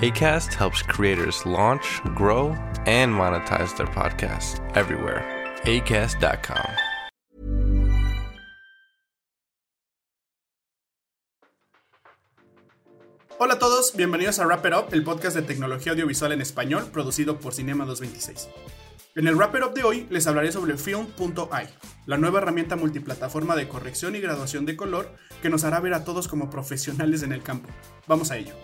ACAST helps creators launch, grow, and monetize their podcasts everywhere. ACAST.com. Hola a todos, bienvenidos a Wrap It Up, el podcast de tecnología audiovisual en español producido por Cinema 226. En el Wrap It Up de hoy les hablaré sobre Film.ai, la nueva herramienta multiplataforma de corrección y graduación de color que nos hará ver a todos como profesionales en el campo. Vamos a ello.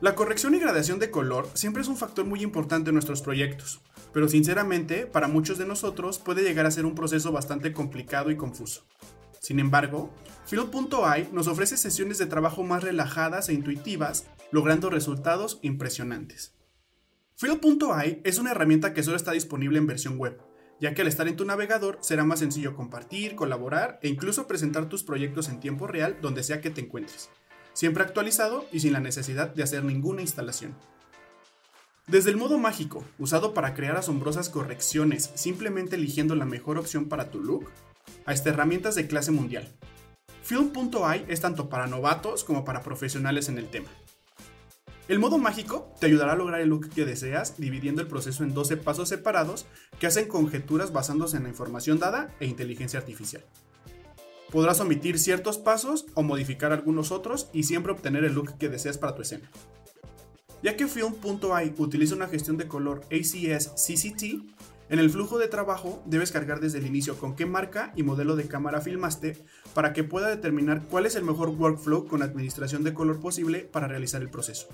La corrección y gradación de color siempre es un factor muy importante en nuestros proyectos, pero sinceramente para muchos de nosotros puede llegar a ser un proceso bastante complicado y confuso. Sin embargo, Field.ai nos ofrece sesiones de trabajo más relajadas e intuitivas, logrando resultados impresionantes. Field.ai es una herramienta que solo está disponible en versión web, ya que al estar en tu navegador será más sencillo compartir, colaborar e incluso presentar tus proyectos en tiempo real donde sea que te encuentres siempre actualizado y sin la necesidad de hacer ninguna instalación. Desde el modo mágico, usado para crear asombrosas correcciones simplemente eligiendo la mejor opción para tu look, hasta herramientas de clase mundial. Film.ai es tanto para novatos como para profesionales en el tema. El modo mágico te ayudará a lograr el look que deseas dividiendo el proceso en 12 pasos separados que hacen conjeturas basándose en la información dada e inteligencia artificial. Podrás omitir ciertos pasos o modificar algunos otros y siempre obtener el look que deseas para tu escena. Ya que Film.ai utiliza una gestión de color ACS CCT, en el flujo de trabajo debes cargar desde el inicio con qué marca y modelo de cámara filmaste para que pueda determinar cuál es el mejor workflow con administración de color posible para realizar el proceso.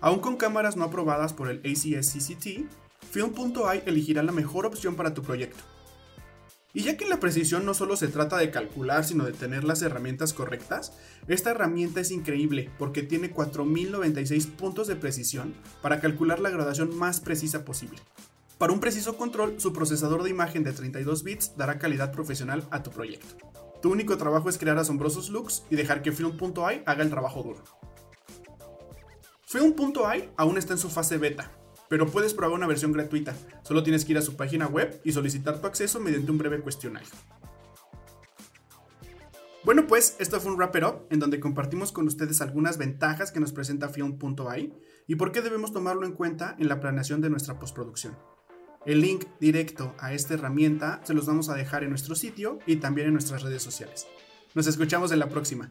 Aún con cámaras no aprobadas por el ACS CCT, Film.ai elegirá la mejor opción para tu proyecto. Y ya que la precisión no solo se trata de calcular, sino de tener las herramientas correctas, esta herramienta es increíble porque tiene 4096 puntos de precisión para calcular la graduación más precisa posible. Para un preciso control, su procesador de imagen de 32 bits dará calidad profesional a tu proyecto. Tu único trabajo es crear asombrosos looks y dejar que Film.ai haga el trabajo duro. Film.ai aún está en su fase beta, pero puedes probar una versión gratuita. Solo tienes que ir a su página web y solicitar tu acceso mediante un breve cuestionario. Bueno, pues esto fue un Wrap It Up en donde compartimos con ustedes algunas ventajas que nos presenta Film.ai y por qué debemos tomarlo en cuenta en la planeación de nuestra postproducción. El link directo a esta herramienta se los vamos a dejar en nuestro sitio y también en nuestras redes sociales. Nos escuchamos en la próxima.